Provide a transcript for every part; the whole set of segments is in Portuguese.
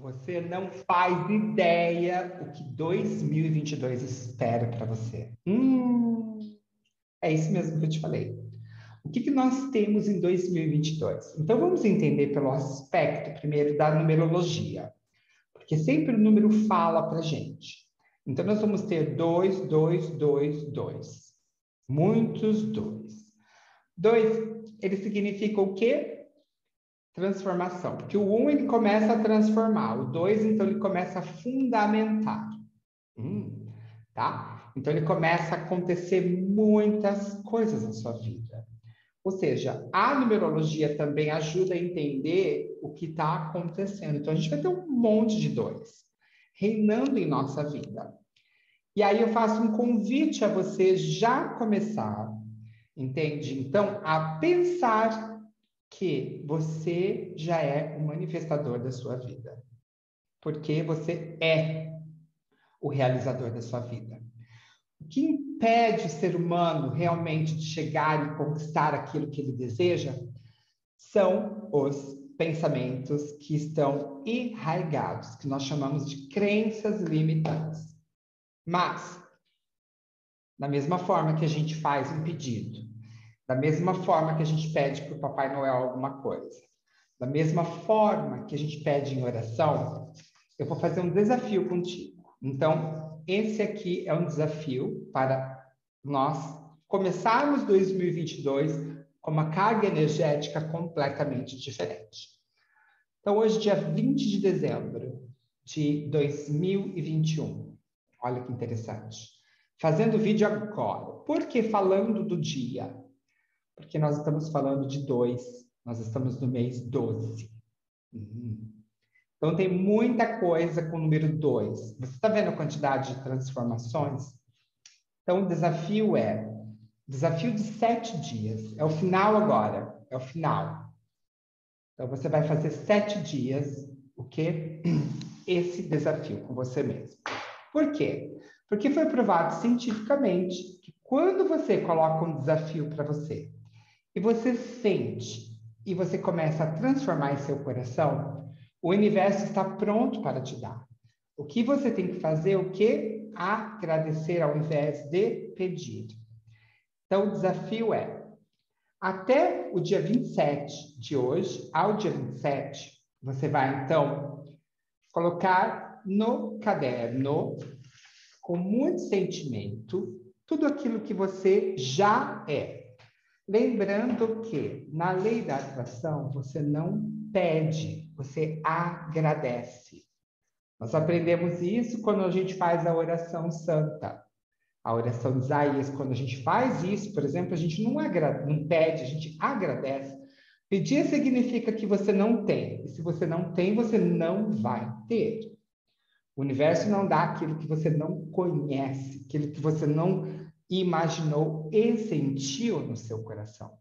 Você não faz ideia o que 2022 espera para você. Hum, é isso mesmo que eu te falei. O que, que nós temos em 2022? Então, vamos entender pelo aspecto, primeiro, da numerologia. Porque sempre o número fala para gente. Então, nós vamos ter dois, dois, dois, dois. Muitos dois. Dois, ele significa o quê? Transformação. Porque o um, ele começa a transformar. O dois, então, ele começa a fundamentar. Hum, tá? Então, ele começa a acontecer muitas coisas na sua vida. Ou seja, a numerologia também ajuda a entender o que está acontecendo. Então, a gente vai ter um monte de dois reinando em nossa vida. E aí eu faço um convite a você já começar, entende? Então, a pensar que você já é o manifestador da sua vida. Porque você é o realizador da sua vida. O que impede o ser humano realmente de chegar e conquistar aquilo que ele deseja são os pensamentos que estão enraigados, que nós chamamos de crenças limitantes. Mas, da mesma forma que a gente faz um pedido, da mesma forma que a gente pede para o Papai Noel alguma coisa, da mesma forma que a gente pede em oração, eu vou fazer um desafio contigo. Então, esse aqui é um desafio para nós começarmos 2022 com uma carga energética completamente diferente. Então, hoje, dia 20 de dezembro de 2021. Olha que interessante. Fazendo vídeo agora. Por que falando do dia? Porque nós estamos falando de dois. Nós estamos no mês 12. Uhum. Então, tem muita coisa com o número 2. Você está vendo a quantidade de transformações? Então, o desafio é desafio de sete dias. É o final agora. É o final. Então, você vai fazer sete dias o que? Esse desafio com você mesmo. Por quê? Porque foi provado cientificamente que quando você coloca um desafio para você e você sente e você começa a transformar seu coração, o universo está pronto para te dar. O que você tem que fazer é o que? Agradecer ao invés de pedir. Então, o desafio é, até o dia 27 de hoje, ao dia 27, você vai, então, colocar no caderno, com muito sentimento, tudo aquilo que você já é. Lembrando que, na lei da atração, você não pede, você agradece. Nós aprendemos isso quando a gente faz a oração santa. A oração de Isaías, quando a gente faz isso, por exemplo, a gente não, não pede, a gente agradece. Pedir significa que você não tem. E se você não tem, você não vai ter. O universo não dá aquilo que você não conhece, aquilo que você não imaginou e sentiu no seu coração.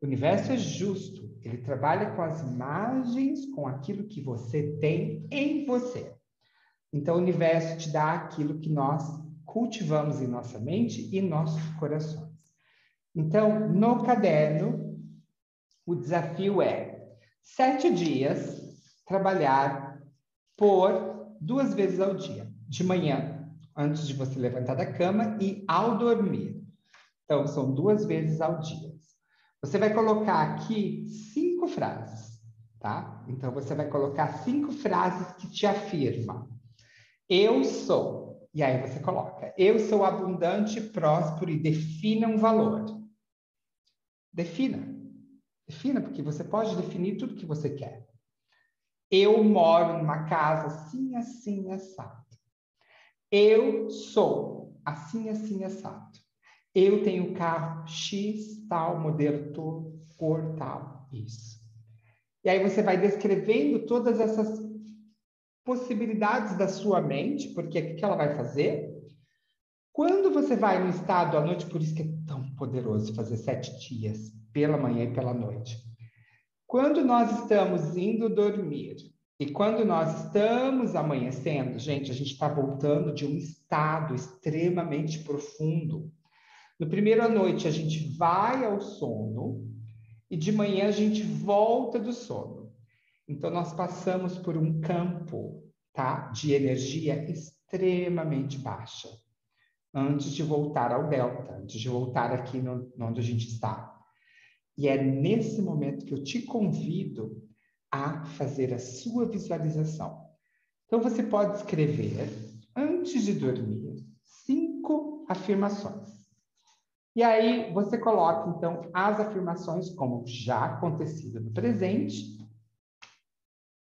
O universo é justo, ele trabalha com as imagens, com aquilo que você tem em você. Então, o universo te dá aquilo que nós cultivamos em nossa mente e nossos corações. Então, no caderno, o desafio é sete dias trabalhar por duas vezes ao dia, de manhã, antes de você levantar da cama e ao dormir. Então, são duas vezes ao dia. Você vai colocar aqui cinco frases, tá? Então, você vai colocar cinco frases que te afirmam. Eu sou. E aí você coloca: Eu sou abundante, próspero e defina um valor. Defina. Defina, porque você pode definir tudo que você quer. Eu moro numa casa assim, assim, assado. Eu sou assim, assim, assado. Eu tenho carro X, tal, modelo cor tal. Isso. E aí você vai descrevendo todas essas possibilidades da sua mente, porque o que ela vai fazer? Quando você vai no estado à noite, por isso que é tão poderoso fazer sete dias, pela manhã e pela noite. Quando nós estamos indo dormir e quando nós estamos amanhecendo, gente, a gente está voltando de um estado extremamente profundo. No primeiro à noite, a gente vai ao sono e de manhã a gente volta do sono. Então, nós passamos por um campo tá, de energia extremamente baixa antes de voltar ao delta, antes de voltar aqui no, onde a gente está. E é nesse momento que eu te convido a fazer a sua visualização. Então, você pode escrever, antes de dormir, cinco afirmações. E aí, você coloca, então, as afirmações como já acontecido no presente.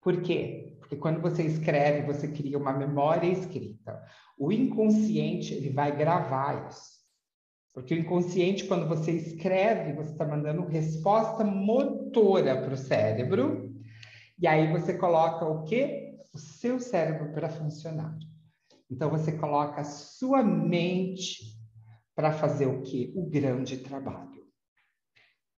Por quê? Porque quando você escreve, você cria uma memória escrita. O inconsciente, ele vai gravar isso. Porque o inconsciente, quando você escreve, você está mandando resposta motora para o cérebro. E aí você coloca o quê? O seu cérebro para funcionar. Então você coloca a sua mente para fazer o quê? O grande trabalho.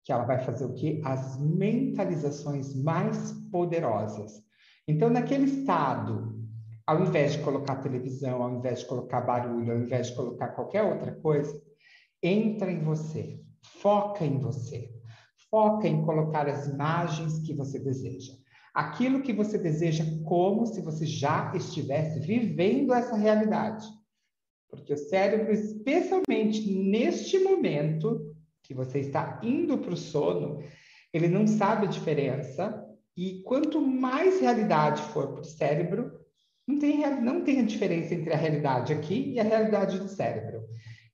Que ela vai fazer o quê? As mentalizações mais poderosas. Então, naquele estado, ao invés de colocar televisão, ao invés de colocar barulho, ao invés de colocar qualquer outra coisa, entra em você, foca em você, foca em colocar as imagens que você deseja. Aquilo que você deseja, como se você já estivesse vivendo essa realidade. Porque o cérebro, especialmente neste momento que você está indo para o sono, ele não sabe a diferença. E quanto mais realidade for para o cérebro, não tem, não tem a diferença entre a realidade aqui e a realidade do cérebro.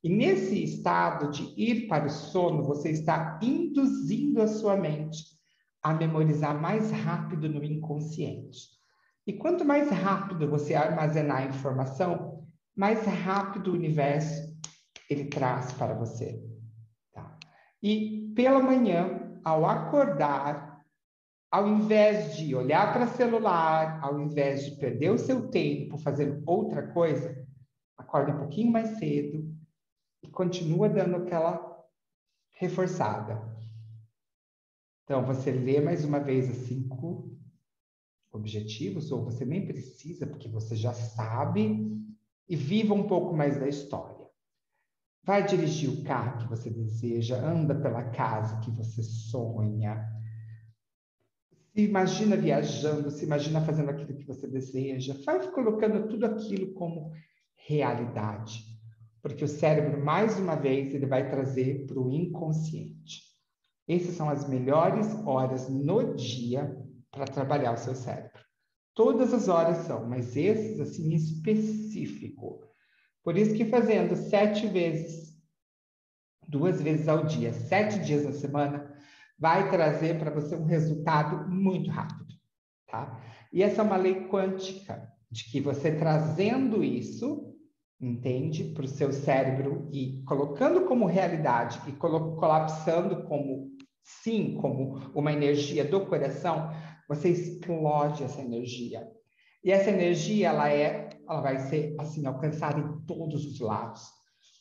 E nesse estado de ir para o sono, você está induzindo a sua mente a memorizar mais rápido no inconsciente. E quanto mais rápido você armazenar a informação, mais rápido o universo ele traz para você. Tá? E pela manhã, ao acordar, ao invés de olhar para celular, ao invés de perder o seu tempo fazendo outra coisa, acorda um pouquinho mais cedo e continua dando aquela reforçada. Então, você lê mais uma vez as cinco objetivos, ou você nem precisa, porque você já sabe e viva um pouco mais da história. Vai dirigir o carro que você deseja, anda pela casa que você sonha. Se imagina viajando, se imagina fazendo aquilo que você deseja. Vai colocando tudo aquilo como realidade. Porque o cérebro, mais uma vez, ele vai trazer para o inconsciente. Essas são as melhores horas no dia para trabalhar o seu cérebro. Todas as horas são, mas esses, assim, específico. Por isso que fazendo sete vezes, duas vezes ao dia, sete dias na semana, vai trazer para você um resultado muito rápido, tá? E essa é uma lei quântica, de que você trazendo isso, entende, para o seu cérebro e colocando como realidade e colapsando como sim, como uma energia do coração, você explode essa energia. E essa energia, ela é, ela vai ser assim alcançada em todos os lados.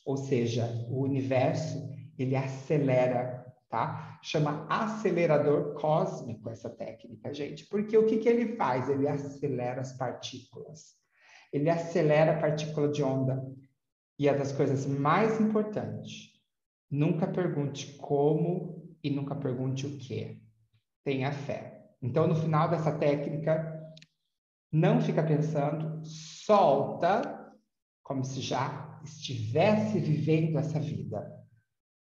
Ou seja, o universo, ele acelera, tá? Chama acelerador cósmico essa técnica, gente. Porque o que que ele faz? Ele acelera as partículas. Ele acelera a partícula de onda. E é das coisas mais importantes. Nunca pergunte como e nunca pergunte o que. Tenha fé. Então, no final dessa técnica, não fica pensando, solta, como se já estivesse vivendo essa vida.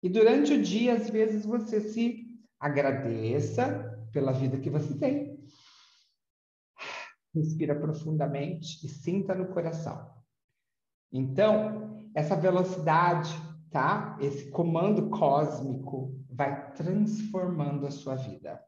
E durante o dia, às vezes, você se agradeça pela vida que você tem. Respira profundamente e sinta no coração. Então, essa velocidade, tá? Esse comando cósmico vai transformando a sua vida.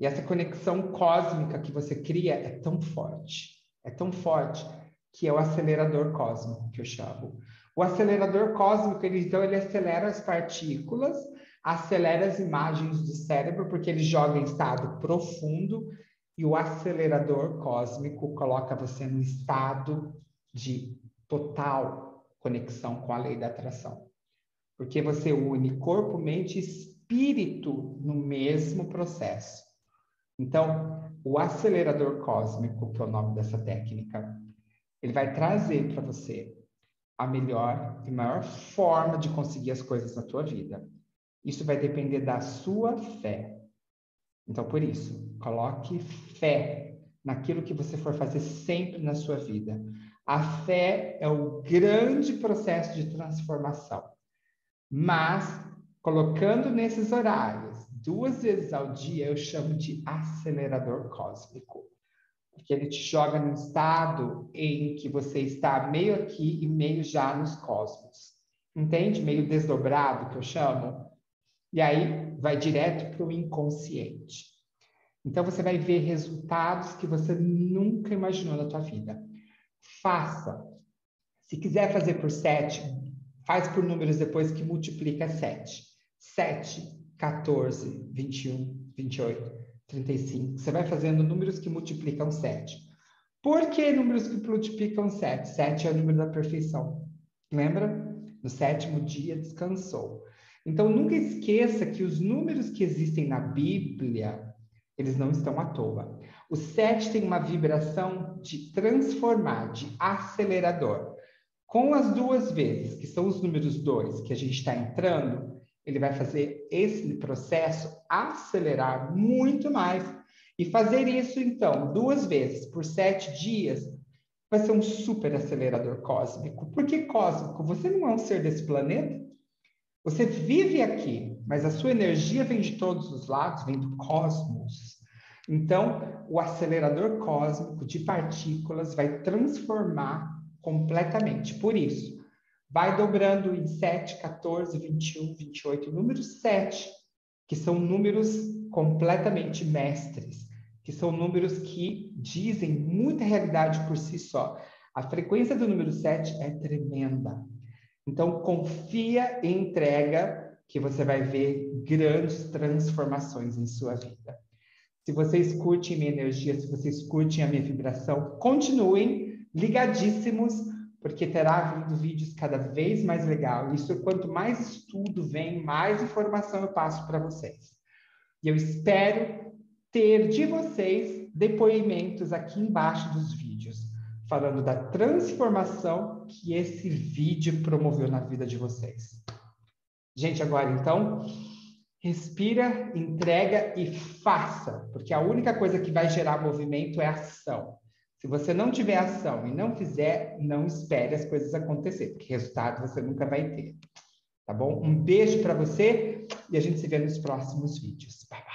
E essa conexão cósmica que você cria é tão forte, é tão forte que é o acelerador cósmico que eu chamo. O acelerador cósmico, ele, então, ele acelera as partículas, acelera as imagens do cérebro, porque ele joga em estado profundo, e o acelerador cósmico coloca você no estado de total conexão com a lei da atração. Porque você une corpo, mente e espírito no mesmo processo. Então, o acelerador cósmico, que é o nome dessa técnica, ele vai trazer para você a melhor e maior forma de conseguir as coisas na tua vida. Isso vai depender da sua fé. Então, por isso, coloque fé naquilo que você for fazer sempre na sua vida. A fé é o grande processo de transformação. Mas, colocando nesses horários, duas vezes ao dia, eu chamo de acelerador cósmico. Porque ele te joga num estado em que você está meio aqui e meio já nos cosmos. Entende? Meio desdobrado, que eu chamo. E aí vai direto para o inconsciente. Então você vai ver resultados que você nunca imaginou na tua vida. Faça. Se quiser fazer por 7, faz por números depois que multiplica 7. 7, 14, 21, 28, 35. Você vai fazendo números que multiplicam 7. Por que números que multiplicam 7? 7 é o número da perfeição. Lembra? No sétimo dia descansou. Então, nunca esqueça que os números que existem na Bíblia, eles não estão à toa. O 7 tem uma vibração de transformar, de acelerador. Com as duas vezes, que são os números 2 que a gente está entrando, ele vai fazer esse processo acelerar muito mais. E fazer isso, então, duas vezes por sete dias, vai ser um super acelerador cósmico. Por que cósmico? Você não é um ser desse planeta? Você vive aqui, mas a sua energia vem de todos os lados, vem do cosmos. Então, o acelerador cósmico de partículas vai transformar completamente. Por isso, vai dobrando em 7, 14, 21, 28, número 7, que são números completamente mestres, que são números que dizem muita realidade por si só. A frequência do número 7 é tremenda. Então, confia e entrega que você vai ver grandes transformações em sua vida. Se vocês curtem minha energia, se vocês curtem a minha vibração, continuem ligadíssimos, porque terá vindo vídeos cada vez mais legal. Isso, quanto mais estudo vem, mais informação eu passo para vocês. E eu espero ter de vocês depoimentos aqui embaixo dos vídeos falando da transformação que esse vídeo promoveu na vida de vocês. Gente, agora então, respira, entrega e faça, porque a única coisa que vai gerar movimento é ação. Se você não tiver ação e não fizer, não espere as coisas acontecer, porque resultado você nunca vai ter. Tá bom? Um beijo para você e a gente se vê nos próximos vídeos. Bye, bye.